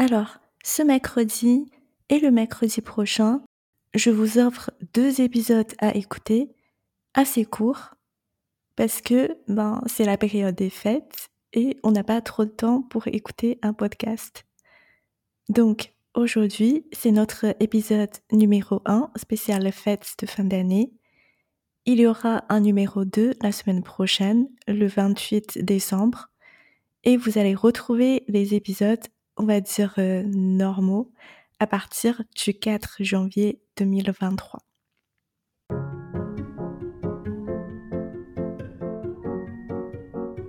Alors, ce mercredi et le mercredi prochain, je vous offre deux épisodes à écouter, assez courts, parce que ben, c'est la période des fêtes et on n'a pas trop de temps pour écouter un podcast. Donc, aujourd'hui, c'est notre épisode numéro 1, spécial fêtes de fin d'année. Il y aura un numéro 2 la semaine prochaine, le 28 décembre, et vous allez retrouver les épisodes, on va dire, euh, normaux à partir du 4 janvier 2023.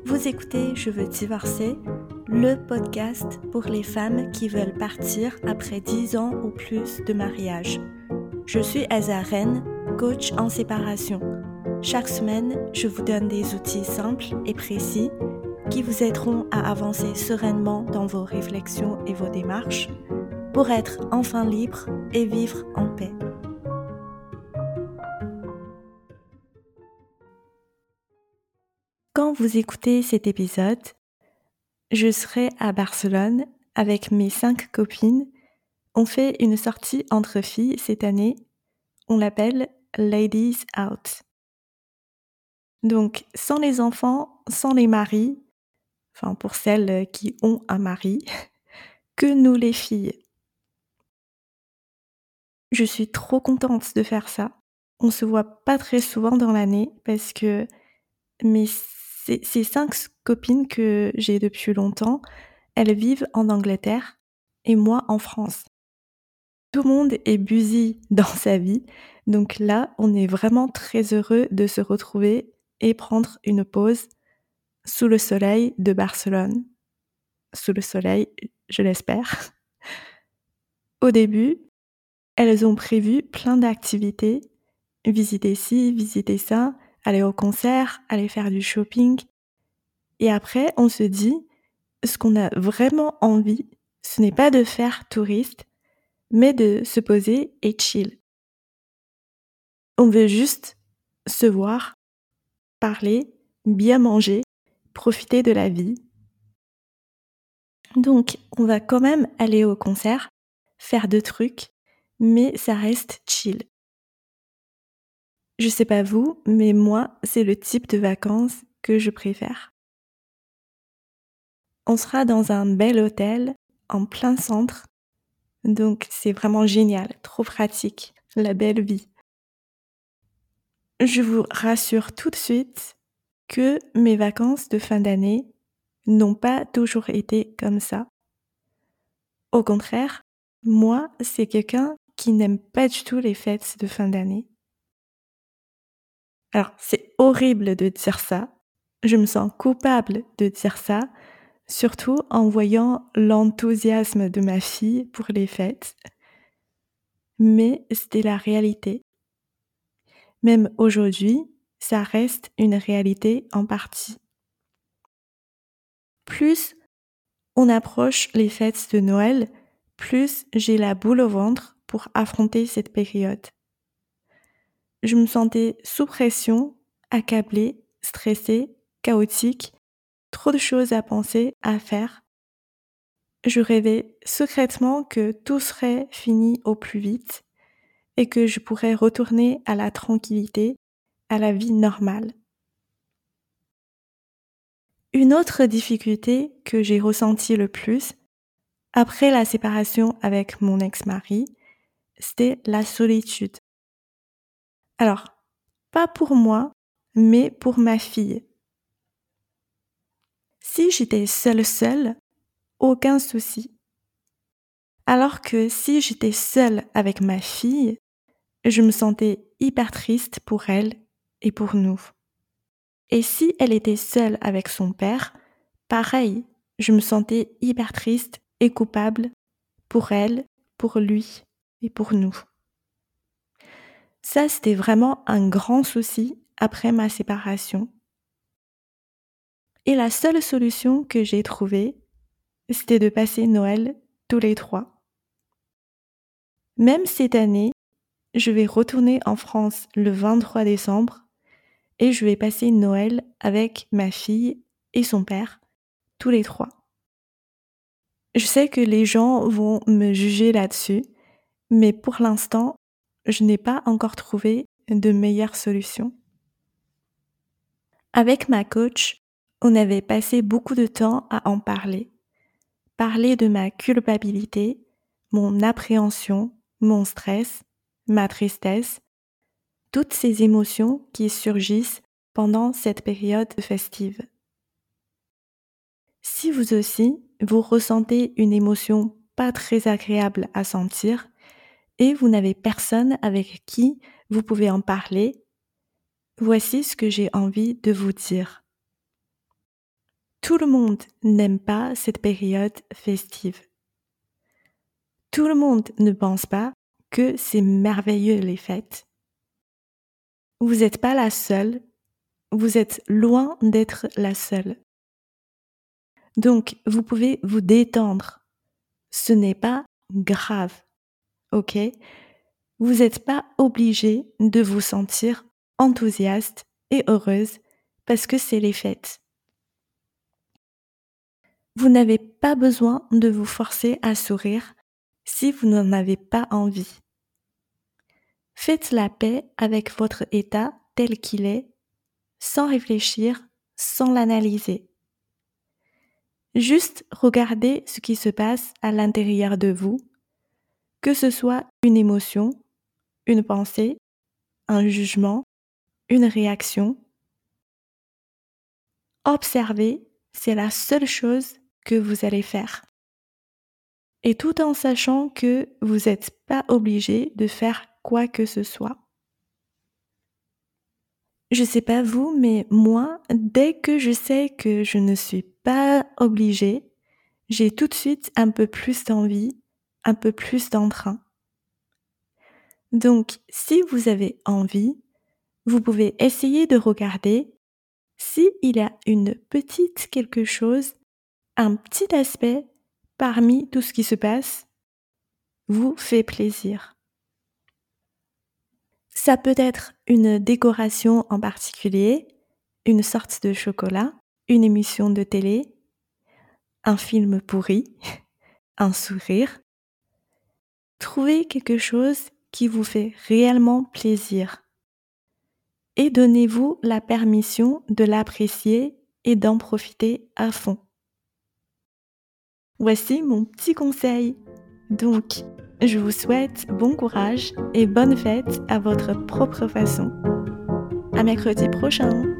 Vous écoutez Je veux divorcer, le podcast pour les femmes qui veulent partir après 10 ans ou plus de mariage. Je suis Azaren, coach en séparation. Chaque semaine, je vous donne des outils simples et précis qui vous aideront à avancer sereinement dans vos réflexions et vos démarches pour être enfin libre et vivre en paix. Quand vous écoutez cet épisode, je serai à Barcelone avec mes cinq copines. On fait une sortie entre filles cette année. On l'appelle Ladies Out. Donc, sans les enfants, sans les maris, enfin pour celles qui ont un mari, que nous les filles. Je suis trop contente de faire ça. On se voit pas très souvent dans l'année parce que mes, ces cinq copines que j'ai depuis longtemps, elles vivent en Angleterre et moi en France. Tout le monde est busy dans sa vie, donc là, on est vraiment très heureux de se retrouver et prendre une pause sous le soleil de Barcelone. Sous le soleil, je l'espère. Au début, elles ont prévu plein d'activités, visiter ci, visiter ça, aller au concert, aller faire du shopping. Et après, on se dit, ce qu'on a vraiment envie, ce n'est pas de faire touriste, mais de se poser et chill. On veut juste se voir, parler, bien manger, profiter de la vie. Donc, on va quand même aller au concert, faire de trucs, mais ça reste chill. Je sais pas vous, mais moi, c'est le type de vacances que je préfère. On sera dans un bel hôtel, en plein centre, donc c'est vraiment génial, trop pratique, la belle vie. Je vous rassure tout de suite que mes vacances de fin d'année n'ont pas toujours été comme ça. Au contraire, moi, c'est quelqu'un qui n'aime pas du tout les fêtes de fin d'année. Alors, c'est horrible de dire ça. Je me sens coupable de dire ça, surtout en voyant l'enthousiasme de ma fille pour les fêtes. Mais c'était la réalité. Même aujourd'hui, ça reste une réalité en partie. Plus on approche les fêtes de Noël, plus j'ai la boule au ventre pour affronter cette période. Je me sentais sous pression, accablée, stressée, chaotique, trop de choses à penser, à faire. Je rêvais secrètement que tout serait fini au plus vite et que je pourrais retourner à la tranquillité, à la vie normale. Une autre difficulté que j'ai ressentie le plus après la séparation avec mon ex-mari, c'était la solitude. Alors, pas pour moi, mais pour ma fille. Si j'étais seule seule, aucun souci. Alors que si j'étais seule avec ma fille, je me sentais hyper triste pour elle et pour nous. Et si elle était seule avec son père, pareil, je me sentais hyper triste et coupable pour elle, pour lui et pour nous. Ça, c'était vraiment un grand souci après ma séparation. Et la seule solution que j'ai trouvée, c'était de passer Noël tous les trois. Même cette année, je vais retourner en France le 23 décembre et je vais passer Noël avec ma fille et son père, tous les trois. Je sais que les gens vont me juger là-dessus, mais pour l'instant, je n'ai pas encore trouvé de meilleure solution. Avec ma coach, on avait passé beaucoup de temps à en parler. Parler de ma culpabilité, mon appréhension, mon stress, ma tristesse, toutes ces émotions qui surgissent pendant cette période festive. Si vous aussi, vous ressentez une émotion pas très agréable à sentir et vous n'avez personne avec qui vous pouvez en parler, voici ce que j'ai envie de vous dire. Tout le monde n'aime pas cette période festive. Tout le monde ne pense pas que c'est merveilleux les fêtes. Vous n'êtes pas la seule, vous êtes loin d'être la seule. Donc, vous pouvez vous détendre. Ce n'est pas grave. OK? Vous n'êtes pas obligé de vous sentir enthousiaste et heureuse parce que c'est les fêtes. Vous n'avez pas besoin de vous forcer à sourire si vous n'en avez pas envie. Faites la paix avec votre état tel qu'il est, sans réfléchir, sans l'analyser. Juste regardez ce qui se passe à l'intérieur de vous, que ce soit une émotion, une pensée, un jugement, une réaction. Observez, c'est la seule chose que vous allez faire. Et tout en sachant que vous n'êtes pas obligé de faire quoi que ce soit. Je sais pas vous, mais moi, dès que je sais que je ne suis pas obligée, j'ai tout de suite un peu plus d'envie, un peu plus d'entrain. Donc, si vous avez envie, vous pouvez essayer de regarder s'il y a une petite quelque chose, un petit aspect parmi tout ce qui se passe, vous fait plaisir. Ça peut être une décoration en particulier, une sorte de chocolat, une émission de télé, un film pourri, un sourire. Trouvez quelque chose qui vous fait réellement plaisir et donnez-vous la permission de l'apprécier et d'en profiter à fond. Voici mon petit conseil. Donc, je vous souhaite bon courage et bonne fête à votre propre façon. À mercredi prochain!